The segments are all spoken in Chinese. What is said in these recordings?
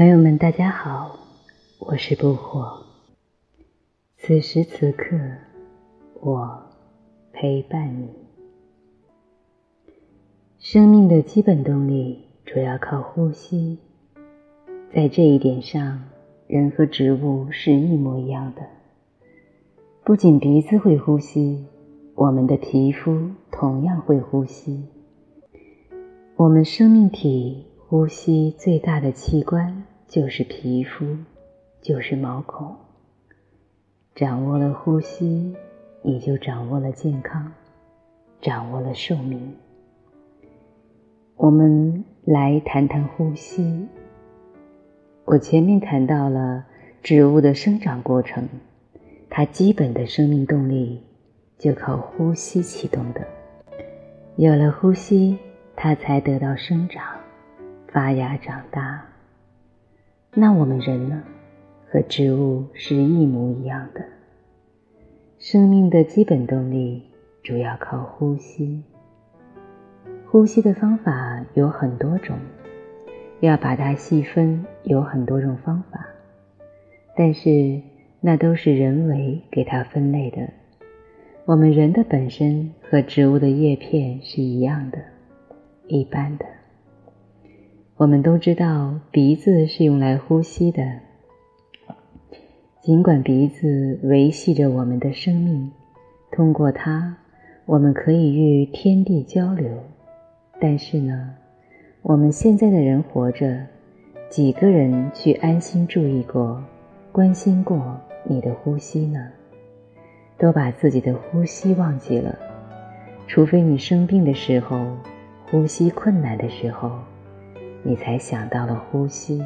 朋友们，大家好，我是不惑。此时此刻，我陪伴你。生命的基本动力主要靠呼吸，在这一点上，人和植物是一模一样的。不仅鼻子会呼吸，我们的皮肤同样会呼吸。我们生命体。呼吸最大的器官就是皮肤，就是毛孔。掌握了呼吸，你就掌握了健康，掌握了寿命。我们来谈谈呼吸。我前面谈到了植物的生长过程，它基本的生命动力就靠呼吸启动的。有了呼吸，它才得到生长。发芽长大，那我们人呢？和植物是一模一样的。生命的基本动力主要靠呼吸。呼吸的方法有很多种，要把它细分，有很多种方法。但是那都是人为给它分类的。我们人的本身和植物的叶片是一样的，一般的。我们都知道，鼻子是用来呼吸的。尽管鼻子维系着我们的生命，通过它，我们可以与天地交流。但是呢，我们现在的人活着，几个人去安心注意过、关心过你的呼吸呢？都把自己的呼吸忘记了，除非你生病的时候，呼吸困难的时候。你才想到了呼吸，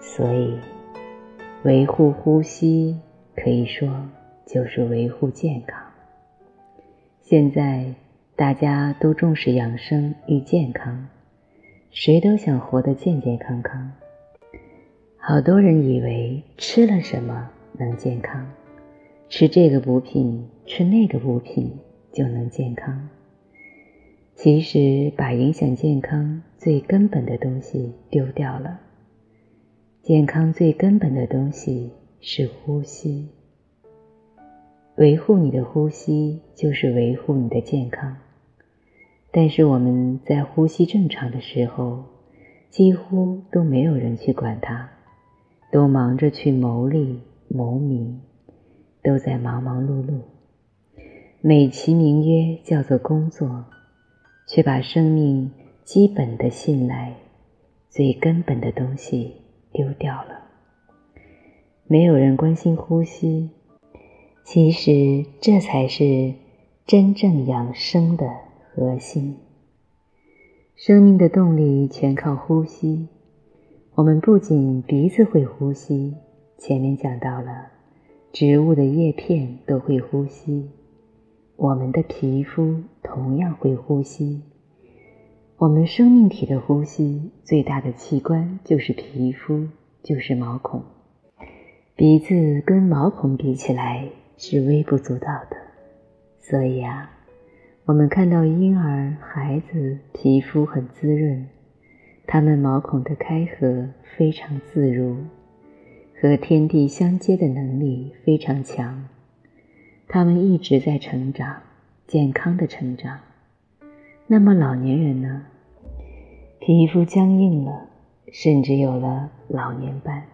所以维护呼吸可以说就是维护健康。现在大家都重视养生与健康，谁都想活得健健康康。好多人以为吃了什么能健康，吃这个补品，吃那个补品就能健康。其实，把影响健康最根本的东西丢掉了。健康最根本的东西是呼吸。维护你的呼吸，就是维护你的健康。但是我们在呼吸正常的时候，几乎都没有人去管它，都忙着去谋利谋名，都在忙忙碌碌，美其名曰叫做工作。却把生命基本的信赖、最根本的东西丢掉了。没有人关心呼吸，其实这才是真正养生的核心。生命的动力全靠呼吸。我们不仅鼻子会呼吸，前面讲到了，植物的叶片都会呼吸。我们的皮肤同样会呼吸。我们生命体的呼吸最大的器官就是皮肤，就是毛孔。鼻子跟毛孔比起来是微不足道的，所以啊，我们看到婴儿、孩子皮肤很滋润，他们毛孔的开合非常自如，和天地相接的能力非常强。他们一直在成长，健康的成长。那么老年人呢？皮肤僵硬了，甚至有了老年斑。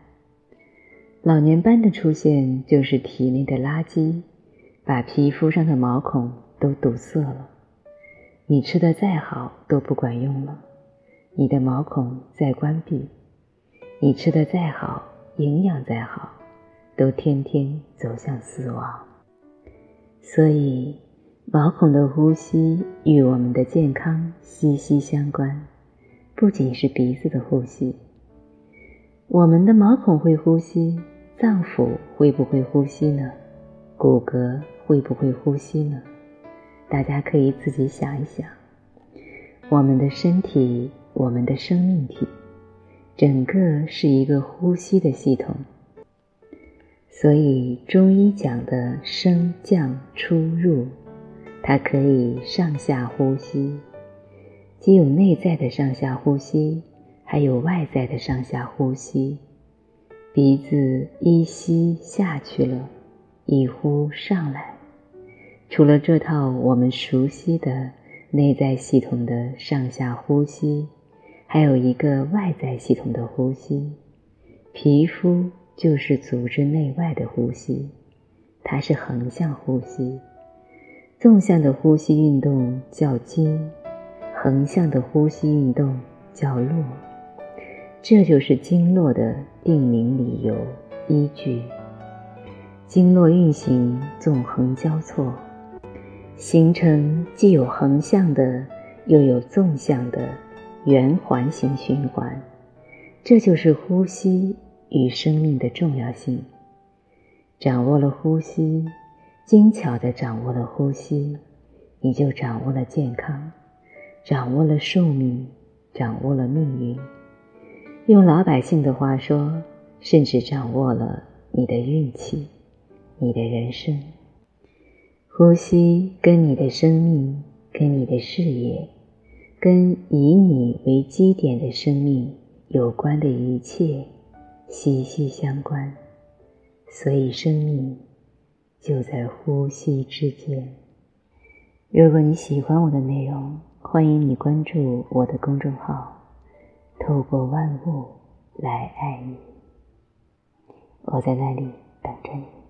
老年斑的出现，就是体内的垃圾把皮肤上的毛孔都堵塞了。你吃的再好都不管用了，你的毛孔在关闭。你吃的再好，营养再好，都天天走向死亡。所以，毛孔的呼吸与我们的健康息息相关。不仅是鼻子的呼吸，我们的毛孔会呼吸，脏腑会不会呼吸呢？骨骼会不会呼吸呢？大家可以自己想一想。我们的身体，我们的生命体，整个是一个呼吸的系统。所以中医讲的升降出入，它可以上下呼吸，既有内在的上下呼吸，还有外在的上下呼吸。鼻子一吸下去了，一呼上来。除了这套我们熟悉的内在系统的上下呼吸，还有一个外在系统的呼吸。皮肤就是组织内外的呼吸，它是横向呼吸。纵向的呼吸运动叫经，横向的呼吸运动叫络。这就是经络的定名理由依据。经络运行纵横交错，形成既有横向的，又有纵向的圆环形循环。这就是呼吸与生命的重要性。掌握了呼吸。精巧的掌握了呼吸，你就掌握了健康，掌握了寿命，掌握了命运。用老百姓的话说，甚至掌握了你的运气，你的人生。呼吸跟你的生命，跟你的事业，跟以你为基点的生命有关的一切息息相关。所以，生命。就在呼吸之间。如果你喜欢我的内容，欢迎你关注我的公众号“透过万物来爱你”。我在那里等着你。